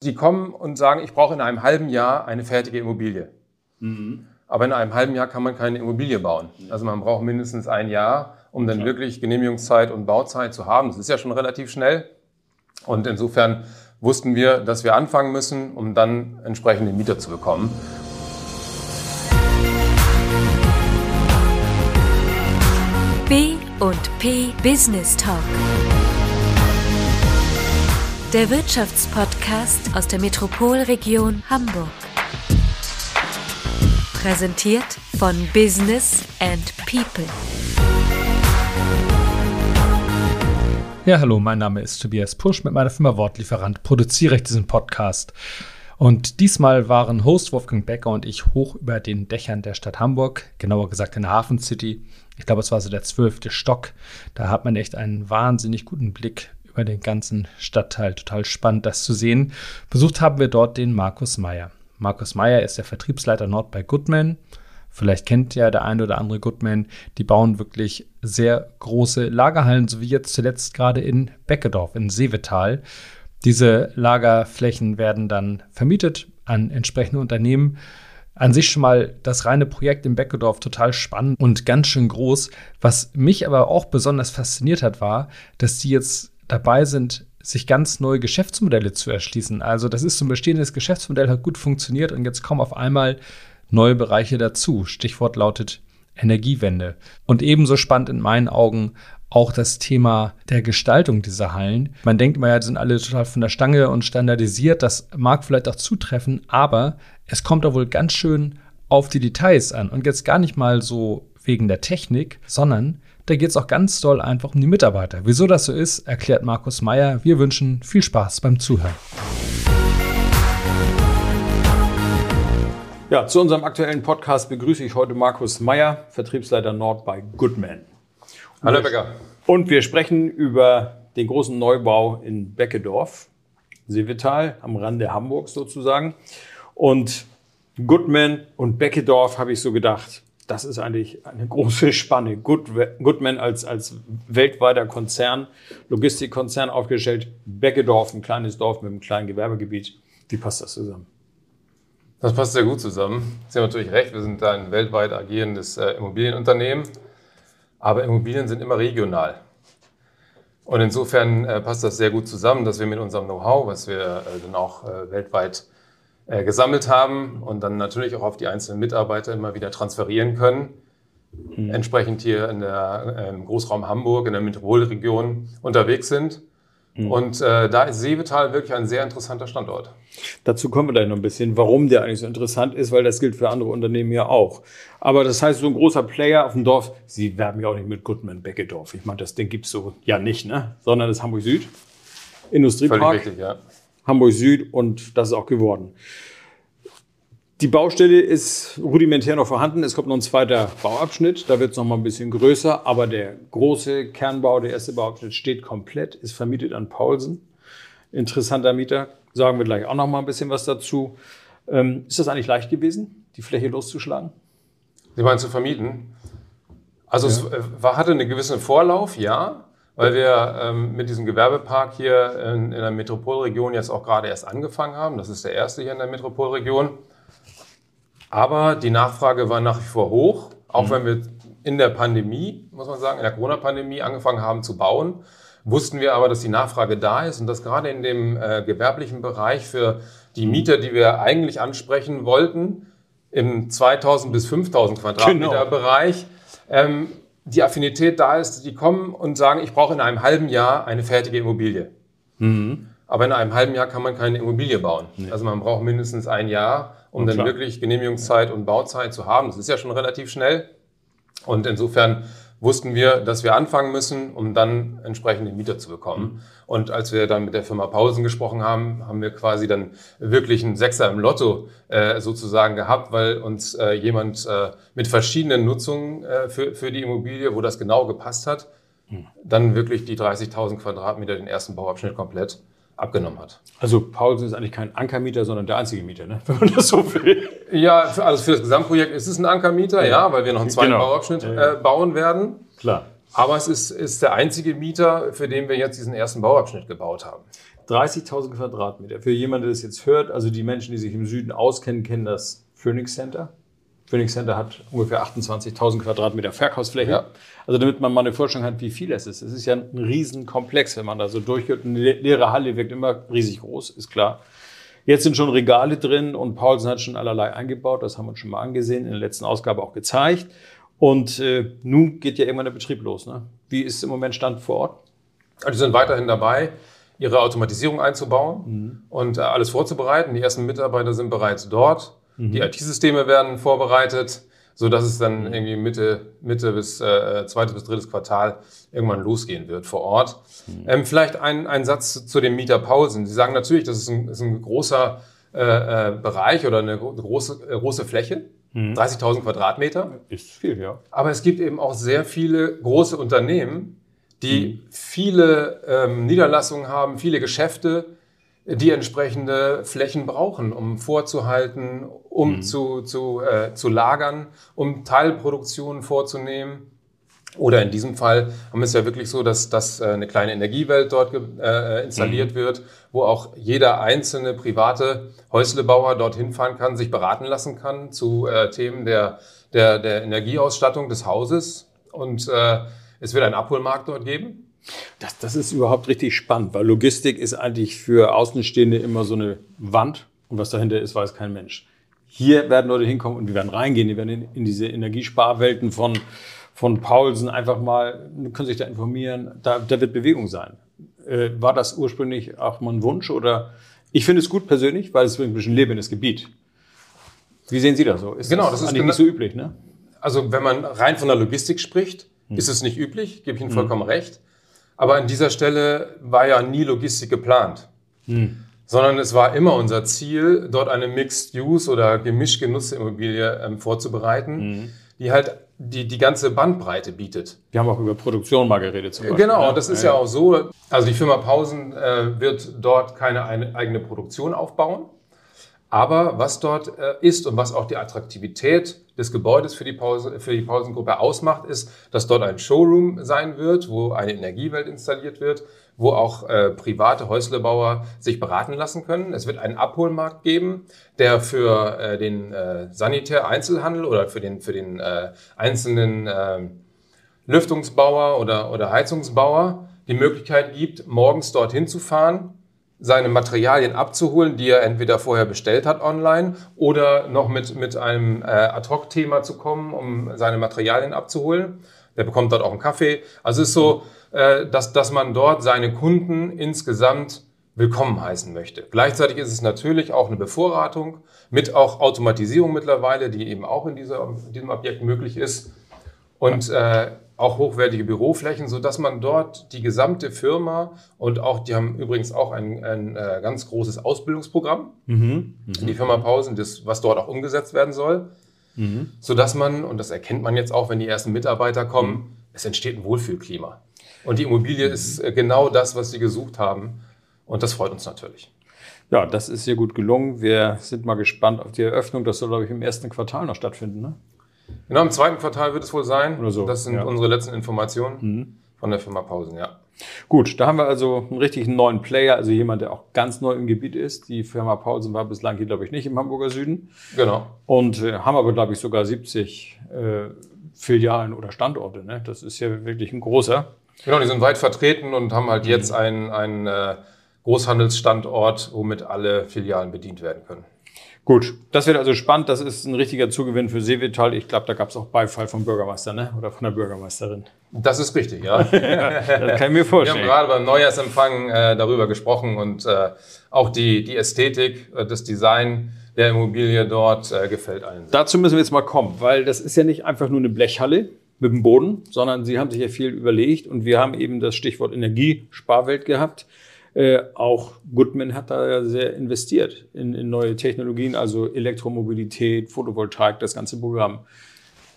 Sie kommen und sagen, ich brauche in einem halben Jahr eine fertige Immobilie. Mhm. Aber in einem halben Jahr kann man keine Immobilie bauen. Also man braucht mindestens ein Jahr, um dann wirklich Genehmigungszeit und Bauzeit zu haben. Das ist ja schon relativ schnell. Und insofern wussten wir, dass wir anfangen müssen, um dann entsprechende Mieter zu bekommen. B und P Business Talk der Wirtschaftspodcast aus der Metropolregion Hamburg. Präsentiert von Business and People. Ja, hallo, mein Name ist Tobias Pusch. Mit meiner Firma Wortlieferant produziere ich diesen Podcast. Und diesmal waren Host Wolfgang Becker und ich hoch über den Dächern der Stadt Hamburg, genauer gesagt in der Hafen City. Ich glaube, es war so der zwölfte Stock. Da hat man echt einen wahnsinnig guten Blick über den ganzen Stadtteil. Total spannend, das zu sehen. Besucht haben wir dort den Markus Meyer. Markus Meyer ist der Vertriebsleiter Nord bei Goodman. Vielleicht kennt ja der eine oder andere Goodman. Die bauen wirklich sehr große Lagerhallen, so wie jetzt zuletzt gerade in Beckedorf in Seevetal. Diese Lagerflächen werden dann vermietet an entsprechende Unternehmen. An sich schon mal das reine Projekt in Beckedorf total spannend und ganz schön groß. Was mich aber auch besonders fasziniert hat, war, dass die jetzt dabei sind, sich ganz neue Geschäftsmodelle zu erschließen. Also das ist so ein bestehendes Geschäftsmodell, hat gut funktioniert und jetzt kommen auf einmal neue Bereiche dazu. Stichwort lautet Energiewende. Und ebenso spannend in meinen Augen auch das Thema der Gestaltung dieser Hallen. Man denkt immer, ja, die sind alle total von der Stange und standardisiert. Das mag vielleicht auch zutreffen, aber es kommt da wohl ganz schön auf die Details an. Und jetzt gar nicht mal so wegen der Technik, sondern da geht es auch ganz doll einfach um die Mitarbeiter. Wieso das so ist, erklärt Markus Meyer. Wir wünschen viel Spaß beim Zuhören. Ja, zu unserem aktuellen Podcast begrüße ich heute Markus Meyer, Vertriebsleiter Nord bei Goodman. Hallo Becker. Und wir sprechen über den großen Neubau in Beckedorf, Seevetal, am Rande Hamburgs sozusagen. Und Goodman und Beckedorf habe ich so gedacht, das ist eigentlich eine große Spanne. Good, Goodman als, als weltweiter Konzern, Logistikkonzern aufgestellt, Beckedorf, ein kleines Dorf mit einem kleinen Gewerbegebiet. Wie passt das zusammen? Das passt sehr gut zusammen. Sie haben natürlich recht, wir sind ein weltweit agierendes äh, Immobilienunternehmen, aber Immobilien sind immer regional. Und insofern äh, passt das sehr gut zusammen, dass wir mit unserem Know-how, was wir äh, dann auch äh, weltweit äh, gesammelt haben und dann natürlich auch auf die einzelnen Mitarbeiter immer wieder transferieren können. Mhm. Entsprechend hier in der, äh, im Großraum Hamburg, in der Metropolregion unterwegs sind. Mhm. Und äh, da ist Seevetal wirklich ein sehr interessanter Standort. Dazu kommen wir gleich noch ein bisschen, warum der eigentlich so interessant ist, weil das gilt für andere Unternehmen ja auch. Aber das heißt, so ein großer Player auf dem Dorf, Sie werben ja auch nicht mit Goodman Beckedorf. Ich meine, das Ding gibt es so ja nicht, ne? sondern das Hamburg Süd. Industriepark. Völlig richtig, ja. Hamburg Süd und das ist auch geworden. Die Baustelle ist rudimentär noch vorhanden. Es kommt noch ein zweiter Bauabschnitt. Da wird es noch mal ein bisschen größer. Aber der große Kernbau, der erste Bauabschnitt steht komplett, ist vermietet an Paulsen. Interessanter Mieter. Sagen wir gleich auch noch mal ein bisschen was dazu. Ähm, ist das eigentlich leicht gewesen, die Fläche loszuschlagen? Sie meinen zu vermieten? Also ja. es äh, war, hatte einen gewissen Vorlauf, ja weil wir ähm, mit diesem Gewerbepark hier in, in, der Metropolregion jetzt auch gerade erst angefangen haben. Das ist der erste hier in der Metropolregion. Aber die Nachfrage war nach wie vor hoch, auch mhm. wenn wir in der Pandemie, muss man sagen, in der Corona-Pandemie angefangen haben zu bauen, wussten wir aber, dass die Nachfrage da ist und dass gerade in dem äh, gewerblichen Bereich für die Mieter, die wir eigentlich ansprechen wollten, im 2000 bis 5000 Quadratmeter genau. Bereich, ähm, die Affinität da ist, die kommen und sagen, ich brauche in einem halben Jahr eine fertige Immobilie. Mhm. Aber in einem halben Jahr kann man keine Immobilie bauen. Nee. Also man braucht mindestens ein Jahr, um dann wirklich Genehmigungszeit und Bauzeit zu haben. Das ist ja schon relativ schnell. Und insofern wussten wir, dass wir anfangen müssen, um dann entsprechende Mieter zu bekommen. Mhm. Und als wir dann mit der Firma Pausen gesprochen haben, haben wir quasi dann wirklich einen Sechser im Lotto äh, sozusagen gehabt, weil uns äh, jemand äh, mit verschiedenen Nutzungen äh, für, für die Immobilie, wo das genau gepasst hat, mhm. dann wirklich die 30.000 Quadratmeter den ersten Bauabschnitt komplett abgenommen hat. Also Paulsen ist eigentlich kein Ankermieter, sondern der einzige Mieter, ne? wenn man das so will. Ja, für, also für das Gesamtprojekt ist es ein Ankermieter, ja, ja weil wir noch einen zweiten genau. Bauabschnitt äh, bauen werden. Klar. Aber es ist, ist der einzige Mieter, für den wir jetzt diesen ersten Bauabschnitt gebaut haben. 30.000 Quadratmeter. Für jemanden, der das jetzt hört, also die Menschen, die sich im Süden auskennen, kennen das Phoenix Center. Phoenix Center hat ungefähr 28.000 Quadratmeter Verkaufsfläche. Ja. Also damit man mal eine Vorstellung hat, wie viel es ist. Es ist ja ein Riesenkomplex, wenn man da so durchgeht. Eine le- leere Halle wirkt immer riesig groß, ist klar. Jetzt sind schon Regale drin und Paulsen hat schon allerlei eingebaut. Das haben wir uns schon mal angesehen, in der letzten Ausgabe auch gezeigt. Und äh, nun geht ja irgendwann der Betrieb los. Ne? Wie ist im Moment Stand vor Ort? Also die sind weiterhin dabei, ihre Automatisierung einzubauen und äh, alles vorzubereiten. Die ersten Mitarbeiter sind bereits dort. Die IT-Systeme werden vorbereitet, sodass es dann irgendwie Mitte, Mitte bis äh, zweites bis drittes Quartal irgendwann losgehen wird vor Ort. Ähm, vielleicht ein, ein Satz zu, zu den Mieterpausen. Sie sagen natürlich, das ist ein, ist ein großer äh, äh, Bereich oder eine gro- große, äh, große Fläche, 30.000 Quadratmeter. Ist viel, ja. Aber es gibt eben auch sehr viele große Unternehmen, die viele ähm, Niederlassungen haben, viele Geschäfte, die entsprechende Flächen brauchen, um vorzuhalten, um zu, zu, äh, zu lagern, um Teilproduktionen vorzunehmen. Oder in diesem Fall haben wir es ja wirklich so, dass, dass äh, eine kleine Energiewelt dort ge- äh, installiert wird, wo auch jeder einzelne private Häuslebauer dorthin fahren kann, sich beraten lassen kann zu äh, Themen der, der, der Energieausstattung des Hauses. Und äh, es wird einen Abholmarkt dort geben. Das, das ist überhaupt richtig spannend, weil Logistik ist eigentlich für Außenstehende immer so eine Wand und was dahinter ist, weiß kein Mensch. Hier werden Leute hinkommen und die werden reingehen, die werden in, in diese Energiesparwelten von, von Paulsen einfach mal, können sich da informieren, da, da wird Bewegung sein. Äh, war das ursprünglich auch mal ein Wunsch oder? Ich finde es gut persönlich, weil es bringt ein bisschen Leben in das Gebiet. Wie sehen Sie das so? Ist Genau, das ist eigentlich gena- nicht so üblich, ne? Also wenn man rein von der Logistik spricht, ist es nicht üblich, gebe ich Ihnen vollkommen recht. Aber an dieser Stelle war ja nie Logistik geplant. Sondern es war immer unser Ziel, dort eine Mixed-Use oder gemischt genutzte Immobilie ähm, vorzubereiten, die halt die, die ganze Bandbreite bietet. Wir haben auch über Produktion mal geredet zum Beispiel. Genau, ne? das ist ja auch so. Also die Firma Pausen äh, wird dort keine eine, eigene Produktion aufbauen. Aber was dort äh, ist und was auch die Attraktivität des Gebäudes für die, Pause, für die Pausengruppe ausmacht, ist, dass dort ein Showroom sein wird, wo eine Energiewelt installiert wird, wo auch äh, private Häuslebauer sich beraten lassen können. Es wird einen Abholmarkt geben, der für äh, den äh, Sanitär-Einzelhandel oder für den, für den äh, einzelnen äh, Lüftungsbauer oder, oder Heizungsbauer die Möglichkeit gibt, morgens dorthin zu fahren, seine Materialien abzuholen, die er entweder vorher bestellt hat online oder noch mit, mit einem äh, Ad-Hoc-Thema zu kommen, um seine Materialien abzuholen. Der bekommt dort auch einen Kaffee. Also es ist so, äh, dass, dass man dort seine Kunden insgesamt willkommen heißen möchte. Gleichzeitig ist es natürlich auch eine Bevorratung mit auch Automatisierung mittlerweile, die eben auch in, dieser, in diesem Objekt möglich ist und äh, auch hochwertige Büroflächen, so dass man dort die gesamte Firma und auch, die haben übrigens auch ein, ein äh, ganz großes Ausbildungsprogramm, die Firma Pausen, das, was dort auch umgesetzt werden soll, so dass man, und das erkennt man jetzt auch, wenn die ersten Mitarbeiter kommen, es entsteht ein Wohlfühlklima. Und die Immobilie ist äh, genau das, was sie gesucht haben. Und das freut uns natürlich. Ja, das ist sehr gut gelungen. Wir sind mal gespannt auf die Eröffnung. Das soll, glaube ich, im ersten Quartal noch stattfinden. Ne? Genau, im zweiten Quartal wird es wohl sein. Oder so, Das sind ja. Mhm. unsere letzten Informationen von der Firma Pausen, ja. Gut, da haben wir also einen richtigen neuen Player, also jemand, der auch ganz neu im Gebiet ist. Die Firma Paulsen war bislang hier, glaube ich, nicht im Hamburger Süden. Genau. Und äh, haben aber, glaube ich, sogar 70 äh, Filialen oder Standorte. Ne? Das ist ja wirklich ein großer. Genau, die sind weit vertreten und haben halt jetzt einen, einen äh, Großhandelsstandort, womit alle Filialen bedient werden können. Gut, das wird also spannend. Das ist ein richtiger Zugewinn für Seevital. Ich glaube, da gab es auch Beifall vom Bürgermeister ne? oder von der Bürgermeisterin. Das ist richtig, ja. Das kann ich mir Wir haben vorstellen. gerade beim Neujahrsempfang äh, darüber gesprochen und äh, auch die, die Ästhetik, äh, das Design der Immobilie dort äh, gefällt allen. sehr. Dazu müssen wir jetzt mal kommen, weil das ist ja nicht einfach nur eine Blechhalle mit dem Boden, sondern Sie haben sich ja viel überlegt und wir haben eben das Stichwort Energiesparwelt gehabt. Äh, auch Goodman hat da ja sehr investiert in, in neue Technologien, also Elektromobilität, Photovoltaik, das ganze Programm.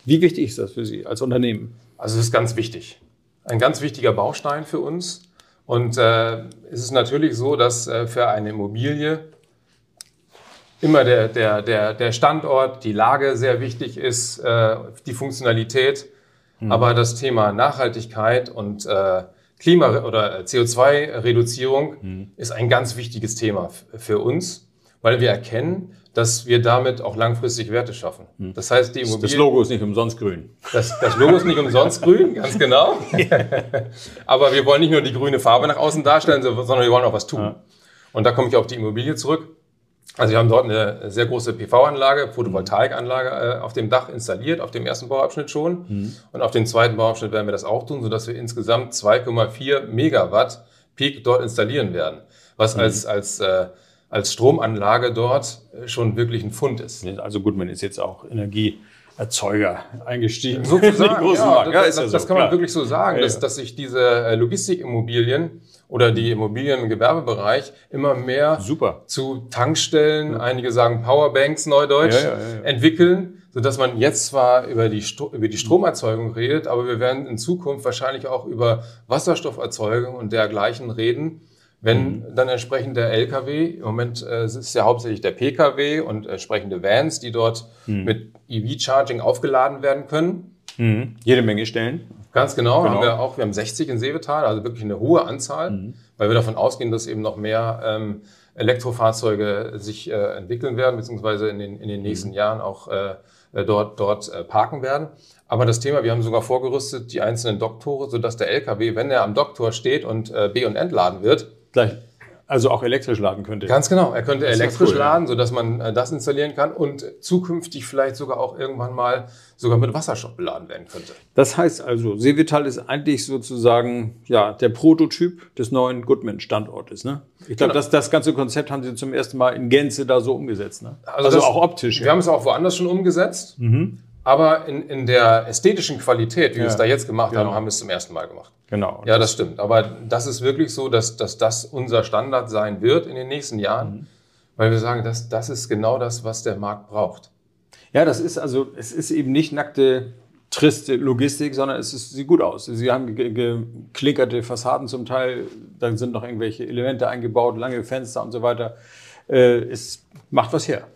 Wie wichtig ist das für Sie als Unternehmen? Also es ist ganz wichtig. Ein ganz wichtiger Baustein für uns. Und äh, es ist natürlich so, dass äh, für eine Immobilie immer der, der, der, der Standort, die Lage sehr wichtig ist, äh, die Funktionalität. Aber das Thema Nachhaltigkeit und äh, Klima- oder CO2-Reduzierung ist ein ganz wichtiges Thema für uns, weil wir erkennen, dass wir damit auch langfristig Werte schaffen. Das heißt, die Das Immobilien, Logo ist nicht umsonst grün. das, das Logo ist nicht umsonst grün, ganz genau. Aber wir wollen nicht nur die grüne Farbe nach außen darstellen, so- sondern wir wollen auch was tun. Und da komme ich auf die Immobilie zurück. Also wir haben dort eine sehr große PV-Anlage, Photovoltaikanlage äh, auf dem Dach installiert, auf dem ersten Bauabschnitt schon. Und auf dem zweiten Bauabschnitt werden wir das auch tun, sodass wir insgesamt 2,4 Megawatt Peak dort installieren werden. Was als, als, äh, als Stromanlage dort äh, schon wirklich ein Fund ist. Also Goodman ist jetzt auch Energieerzeuger eingestiegen. Sozusagen, ja, Marken. das, das, ja das so, kann man klar. wirklich so sagen, Ja, dass, ja. dass sich diese äh, Logistikimmobilien oder die Immobilien im Gewerbebereich immer mehr Super. zu Tankstellen, einige sagen Powerbanks neudeutsch, Ja, ja, ja, ja. entwickeln, sodass man jetzt zwar über die, über die Stromerzeugung redet, aber wir werden in Zukunft wahrscheinlich auch über Wasserstofferzeugung und dergleichen reden, wenn Mhm. dann entsprechend der LKW, im Moment äh, es ist ja hauptsächlich der PKW und entsprechende Vans, die dort Mhm. mit EV-Charging aufgeladen werden können. Mhm. Jede Menge Stellen. Ganz genau, Genau. haben wir auch, wir haben 60 in Seevetal, also wirklich eine hohe Anzahl, weil wir davon ausgehen, dass eben noch mehr ähm, Elektrofahrzeuge sich äh, entwickeln werden, beziehungsweise in den, in den nächsten Jahren auch äh, äh, dort, dort äh, parken werden. Aber das Thema, wir haben sogar vorgerüstet die einzelnen Docktore, sodass der LKW, wenn er am Docktor steht und äh, B- und entladen wird, Gleich. Also auch elektrisch laden könnte. Ganz genau. Er könnte ja elektrisch cool, ja. laden, sodass man äh, das installieren kann und zukünftig vielleicht sogar auch irgendwann mal sogar mit Wasserstoff beladen werden könnte. Das heißt also, Seevital ist eigentlich sozusagen ja, der Prototyp des neuen Goodman-Standortes. Ne? Ich glaube, Genau. das, das ganze Konzept haben Sie zum ersten Mal in Gänze da so umgesetzt. Ne? Also, das- auch optisch. Wir haben es auch woanders schon umgesetzt, aber in, in der ästhetischen Qualität, wie wir es da jetzt gemacht haben, Genau. haben wir es zum ersten Mal gemacht. Genau. Ja, das stimmt. Aber das ist wirklich so, dass, dass das unser Standard sein wird in den nächsten Jahren, weil wir sagen, das, das ist genau das, was der Markt braucht. Ja, das ist also, es ist eben nicht nackte, triste Logistik, sondern es ist, sieht gut aus. Sie haben ge- geklinkerte Fassaden zum Teil, dann sind noch irgendwelche Elemente eingebaut, lange Fenster und so weiter. Äh, es macht was her.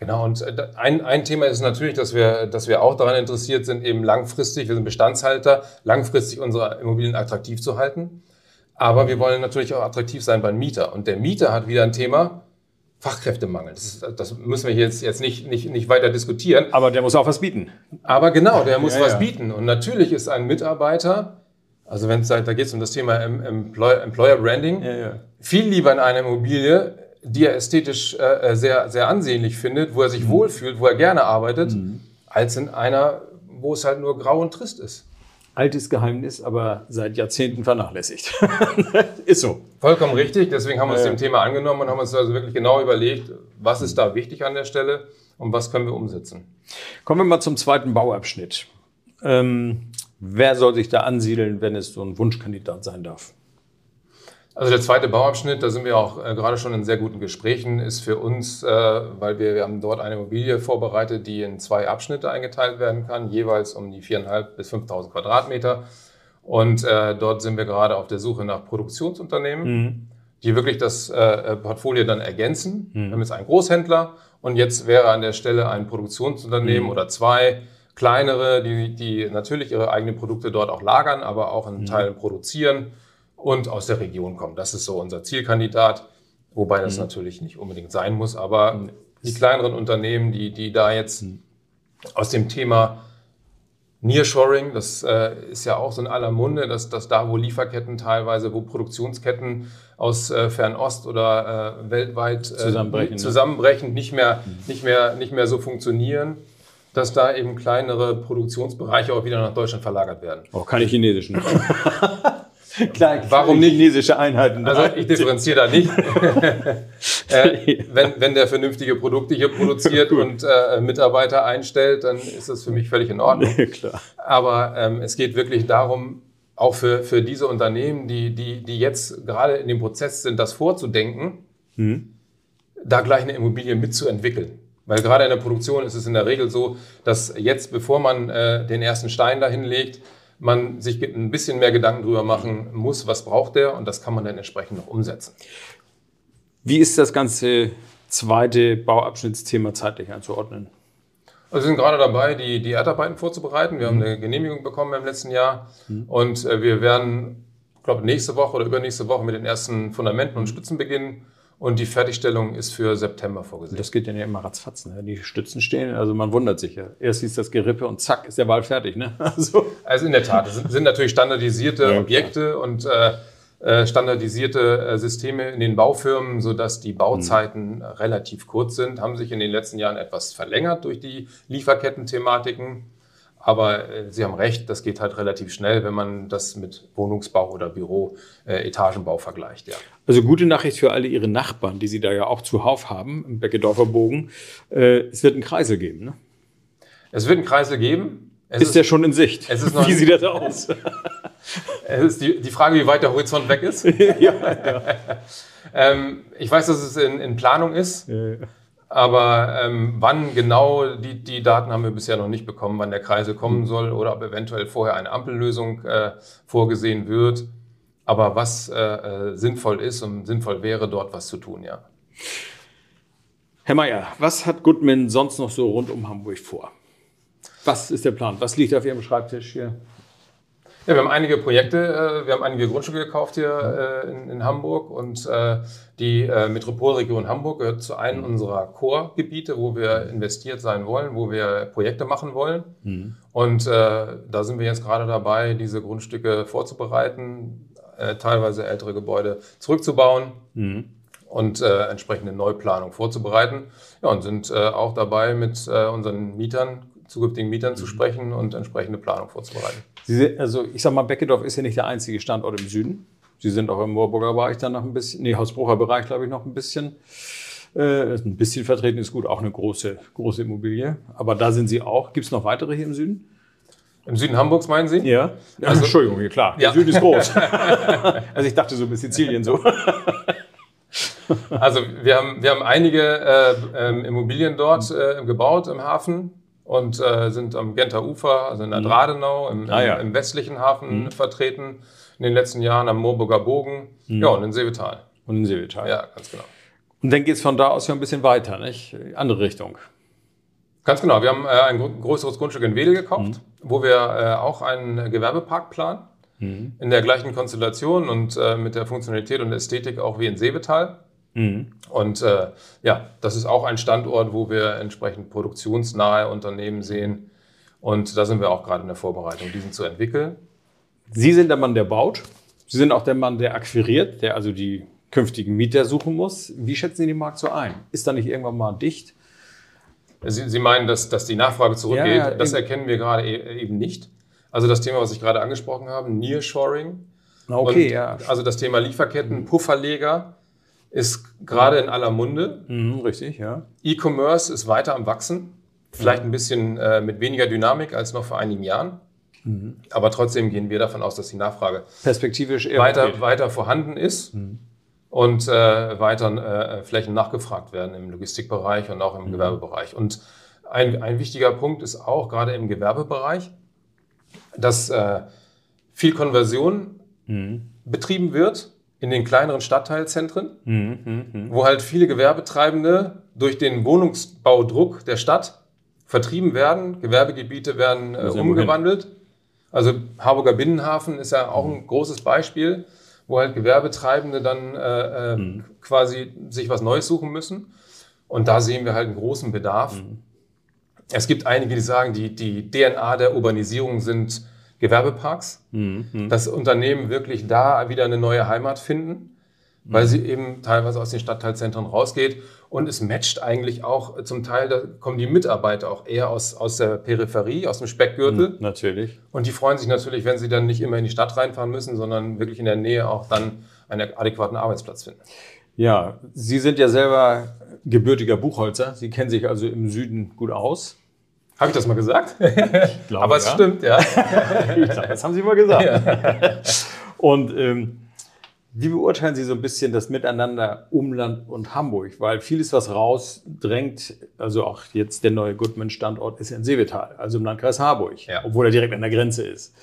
Genau, und äh, ein, ein Thema ist natürlich, dass wir, dass wir auch daran interessiert sind, eben langfristig, wir sind Bestandshalter, langfristig unsere Immobilien attraktiv zu halten. Aber wir wollen natürlich auch attraktiv sein beim Mieter. Und der Mieter hat wieder ein Thema, Fachkräftemangel. Das, ist, das müssen wir jetzt, jetzt nicht, nicht, nicht weiter diskutieren. Aber der muss auch was bieten. Aber genau, der muss Ja, was ja. bieten. Und natürlich ist ein Mitarbeiter, also wenn es da geht es um das Thema Em- Employer, Employer Branding, ja. viel lieber in einer Immobilie, die er ästhetisch äh, sehr, sehr ansehnlich findet, wo er Mhm. sich wohlfühlt, wo er gerne arbeitet, als in einer, wo es halt nur grau und trist ist. Altes Geheimnis, aber seit Jahrzehnten vernachlässigt. ist so. Vollkommen richtig, deswegen haben wir uns ja. dem Thema angenommen und haben uns also wirklich genau überlegt, was ist da wichtig an der Stelle und was können wir umsetzen. Kommen wir mal zum zweiten Bauabschnitt. Ähm, wer soll sich da ansiedeln, wenn es so ein Wunschkandidat sein darf? Also der zweite Bauabschnitt, da sind wir auch äh, gerade schon in sehr guten Gesprächen, ist für uns, äh, weil wir, wir haben dort eine Immobilie vorbereitet, die in zwei Abschnitte eingeteilt werden kann, jeweils um die 4.500 bis 5.000 Quadratmeter. Und äh, dort sind wir gerade auf der Suche nach Produktionsunternehmen, die wirklich das äh, Portfolio dann ergänzen. Wir haben jetzt einen Großhändler und jetzt wäre an der Stelle ein Produktionsunternehmen oder zwei kleinere, die, die natürlich ihre eigenen Produkte dort auch lagern, aber auch in Teilen produzieren und aus der Region kommen. Das ist so unser Zielkandidat, wobei das natürlich nicht unbedingt sein muss, aber die kleineren Unternehmen, die, die da jetzt aus dem Thema Nearshoring, das äh, ist ja auch so in aller Munde, dass, dass da, wo Lieferketten teilweise, wo Produktionsketten aus äh, Fernost oder äh, weltweit äh, Zusammenbrechen, ne? zusammenbrechen nicht, mehr, nicht, mehr, nicht mehr so funktionieren, dass da eben kleinere Produktionsbereiche auch wieder nach Deutschland verlagert werden. Auch keine chinesischen. Klar, Warum nicht? chinesische Einheiten? Also ich differenziere da nicht. äh, wenn, wenn der vernünftige Produkte hier produziert und äh, Mitarbeiter einstellt, dann ist das für mich völlig in Ordnung. Klar. Aber ähm, es geht wirklich darum, auch für, für diese Unternehmen, die, die, die jetzt gerade in dem Prozess sind, das vorzudenken, da gleich eine Immobilie mitzuentwickeln. Weil gerade in der Produktion ist es in der Regel so, dass jetzt, bevor man äh, den ersten Stein dahin legt, man sich ein bisschen mehr Gedanken drüber machen muss, was braucht der und das kann man dann entsprechend noch umsetzen. Wie ist das ganze zweite Bauabschnittsthema zeitlich einzuordnen? Also wir sind gerade dabei, die, die Erdarbeiten vorzubereiten. Wir haben eine Genehmigung bekommen im letzten Jahr und äh, wir werden ich glaube, nächste Woche oder übernächste Woche mit den ersten Fundamenten und Stützen beginnen. Und die Fertigstellung ist für September vorgesehen. Das geht ja immer ratzfatz, ne? Die Stützen stehen, also man wundert sich ja. Erst ist das Gerippe und zack, ist der Wal fertig, ne? Also, also in der Tat, es sind, sind natürlich standardisierte Ja, Objekte und äh, äh, standardisierte äh, Systeme in den Baufirmen, sodass die Bauzeiten relativ kurz sind, haben sich in den letzten Jahren etwas verlängert durch die Lieferketten-Thematiken. Aber äh, Sie haben recht, das geht halt relativ schnell, wenn man das mit Wohnungsbau oder Büro, äh, Etagenbau vergleicht. Ja. Also gute Nachricht für alle Ihre Nachbarn, die Sie da ja auch zuhauf haben, im Beckedorfer Bogen. Äh, es wird einen Kreisel geben, ne? Es wird einen Kreisel geben. Es Ist der schon in Sicht? ist Wie sieht das aus? Es ist die, die Frage, wie weit der Horizont weg ist. ähm, ich weiß, dass es in, in Planung ist, aber ähm, wann genau, die, die Daten haben wir bisher noch nicht bekommen, wann der Kreisel kommen soll oder ob eventuell vorher eine Ampellösung äh, vorgesehen wird. Aber was äh, äh, sinnvoll ist und sinnvoll wäre, dort was zu tun, ja. Herr Mayer, was hat Goodman sonst noch so rund um Hamburg vor? Was ist der Plan? Was liegt auf Ihrem Schreibtisch hier? Ja, wir haben einige Projekte, äh, wir haben einige Grundstücke gekauft hier äh, in, in Hamburg und die Metropolregion Hamburg gehört zu einem unserer Core-Gebiete, wo wir investiert sein wollen, wo wir Projekte machen wollen. Und äh, da sind wir jetzt gerade dabei, diese Grundstücke vorzubereiten, äh, teilweise ältere Gebäude zurückzubauen und äh, entsprechende Neuplanung vorzubereiten. Ja, und sind äh, auch dabei, mit äh, unseren Mietern, zukünftigen Mietern zu sprechen und entsprechende Planung vorzubereiten. Sie sind, also ich sag mal, Beckedorf ist ja nicht der einzige Standort im Süden. Sie sind auch im Moorburger Bereich dann noch ein bisschen, nee, Hausbrucher Bereich, glaube ich, noch ein bisschen. Äh, ein bisschen vertreten ist gut, auch eine große, große Immobilie. Aber da sind Sie auch. Gibt es noch weitere hier im Süden? Im Süden Hamburgs meinen Sie? Ja. Also, Entschuldigung, ja, klar. Ja. Der Süden ist groß. also ich dachte so bis Sizilien so. Also wir haben, wir haben einige äh, ähm, Immobilien dort äh, gebaut im Hafen und äh, sind am Genter Ufer, also in der Dradenau, im, Ah, ja. im, im westlichen Hafen vertreten, in den letzten Jahren am Moorburger Bogen ja, und in Seevetal. Und in Seevetal. Ja, ganz genau. Und dann geht es von da aus ja ein bisschen weiter, nicht? Andere Richtung. Ganz genau. Wir haben äh, ein größeres Grundstück in Wedel gekauft, wo wir äh, auch einen Gewerbepark planen. In der gleichen Konstellation und äh, mit der Funktionalität und Ästhetik auch wie in Seevetal. Und äh, ja, das ist auch ein Standort, wo wir entsprechend produktionsnahe Unternehmen sehen. Und da sind wir auch gerade in der Vorbereitung, diesen zu entwickeln. Sie sind der Mann, der baut. Sie sind auch der Mann, der akquiriert, der also die künftigen Mieter suchen muss. Wie schätzen Sie den Markt so ein? Ist da nicht irgendwann mal dicht? Sie, Sie meinen, dass, dass die Nachfrage zurückgeht? Ja, das erkennen wir gerade e eben nicht. Also das Thema, was ich gerade angesprochen habe, Nearshoring. Okay, und ja. Also das Thema Lieferketten, Pufferleger ist gerade in aller Munde. Mhm, richtig, ja. E-Commerce ist weiter am Wachsen. Vielleicht ein bisschen äh, mit weniger Dynamik als noch vor einigen Jahren. Mhm. Aber trotzdem gehen wir davon aus, dass die Nachfrage Perspektivisch weiter, weiter vorhanden ist und äh, weiter äh, Flächen nachgefragt werden im Logistikbereich und auch im Gewerbebereich. Und ein, ein wichtiger Punkt ist auch gerade im Gewerbebereich, dass äh, viel Konversion betrieben wird in den kleineren Stadtteilzentren, wo halt viele Gewerbetreibende durch den Wohnungsbaudruck der Stadt vertrieben werden. Gewerbegebiete werden äh, umgewandelt. Also Harburger Binnenhafen ist ja auch ein großes Beispiel, wo halt Gewerbetreibende dann äh, äh, quasi sich was Neues suchen müssen. Und da sehen wir halt einen großen Bedarf. Es gibt einige, die sagen, die, die DNA der Urbanisierung sind Gewerbeparks, dass Unternehmen wirklich da wieder eine neue Heimat finden, weil sie eben teilweise aus den Stadtteilzentren rausgeht. Und es matcht eigentlich auch zum Teil, da kommen die Mitarbeiter auch eher aus, aus der Peripherie, aus dem Speckgürtel. Natürlich. Und die freuen sich natürlich, wenn sie dann nicht immer in die Stadt reinfahren müssen, sondern wirklich in der Nähe auch dann einen adäquaten Arbeitsplatz finden. Ja, Sie sind ja selber gebürtiger Buchholzer. Sie kennen sich also im Süden gut aus. Habe ich das mal gesagt? glaube, Aber es ja. stimmt, ja. Ich sag, das haben Sie mal gesagt. Und ähm, wie beurteilen Sie so ein bisschen das Miteinander Umland und Hamburg? Weil vieles, was rausdrängt, also auch jetzt der neue Goodman-Standort ist in Seevetal, also im Landkreis Harburg, Ja. obwohl er direkt an der Grenze ist.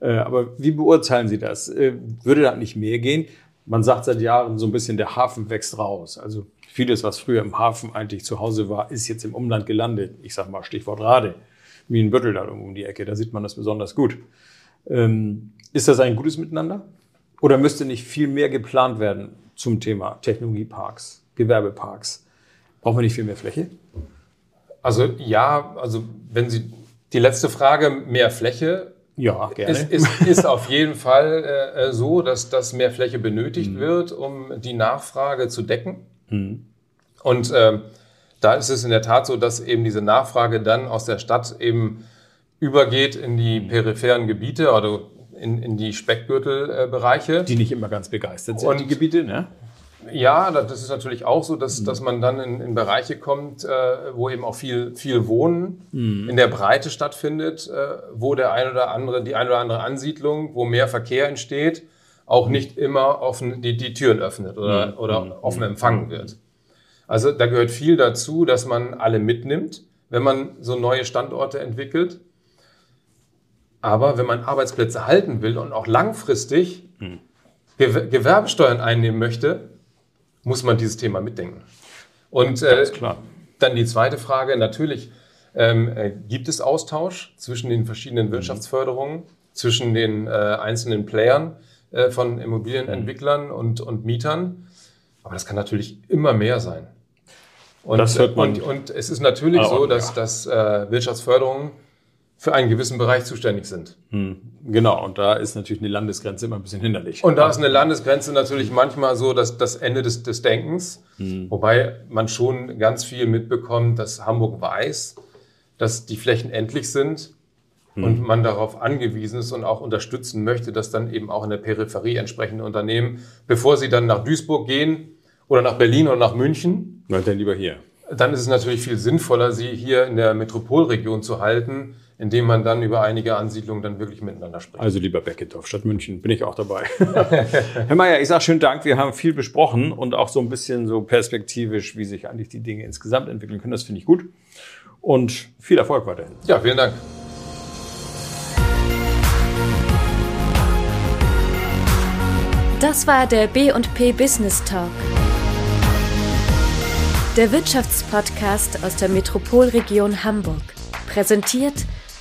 Äh, aber wie beurteilen Sie das? Äh, würde da nicht mehr gehen? Man sagt seit Jahren so ein bisschen, der Hafen wächst raus. Also vieles, was früher im Hafen eigentlich zu Hause war, ist jetzt im Umland gelandet. Ich sage mal Stichwort Rade, wie ein Büttel da um die Ecke. Da sieht man das besonders gut. Ähm, ist das ein gutes Miteinander? Oder müsste nicht viel mehr geplant werden zum Thema Technologieparks, Gewerbeparks? Brauchen wir nicht viel mehr Fläche? Also ja, also wenn Sie die letzte Frage, mehr Fläche, Ja, gerne. ist, ist, ist auf jeden Fall äh, so, dass, dass mehr Fläche benötigt wird, um die Nachfrage zu decken. Und ähm, da ist es in der Tat so, dass eben diese Nachfrage dann aus der Stadt eben übergeht in die peripheren Gebiete oder in, in die Speckgürtelbereiche. die nicht immer ganz begeistert sind, Und- die Gebiete, ne? Ja, da- das ist natürlich auch so, dass, dass man dann in, in Bereiche kommt, äh, wo eben auch viel, viel Wohnen in der Breite stattfindet, äh, wo der ein oder andere, die ein oder andere Ansiedlung, wo mehr Verkehr entsteht, auch nicht immer offen die, die Türen öffnet oder, oder offen empfangen wird. Also da gehört viel dazu, dass man alle mitnimmt, wenn man so neue Standorte entwickelt. Aber wenn man Arbeitsplätze halten will und auch langfristig Gew- Gewerbesteuern einnehmen möchte, muss man dieses Thema mitdenken. Und äh, dann die zweite Frage, natürlich ähm, äh, gibt es Austausch zwischen den verschiedenen Wirtschaftsförderungen, zwischen den äh, einzelnen Playern äh, von Immobilienentwicklern und, und Mietern. Aber das kann natürlich immer mehr sein. Und, Das hört man- und, und es ist natürlich Ah, so, ja. dass, dass äh, Wirtschaftsförderungen für einen gewissen Bereich zuständig sind. Genau, und da ist natürlich eine Landesgrenze immer ein bisschen hinderlich. Und da ist eine Landesgrenze natürlich manchmal so, dass das Ende des, des Denkens, wobei man schon ganz viel mitbekommt, dass Hamburg weiß, dass die Flächen endlich sind und man darauf angewiesen ist und auch unterstützen möchte, dass dann eben auch in der Peripherie entsprechende Unternehmen, bevor sie dann nach Duisburg gehen oder nach Berlin oder nach München, dann lieber hier. dann ist es natürlich viel sinnvoller, sie hier in der Metropolregion zu halten, indem man dann über einige Ansiedlungen dann wirklich miteinander spricht. Also lieber Beckendorf statt München, bin ich auch dabei. Herr Mayer, ich sage schönen Dank, wir haben viel besprochen und auch so ein bisschen so perspektivisch, wie sich eigentlich die Dinge insgesamt entwickeln können. Das finde ich gut. Und viel Erfolg weiterhin. Ja, vielen Dank. Das war der B&P Business Talk. Der Wirtschaftspodcast aus der Metropolregion Hamburg. Präsentiert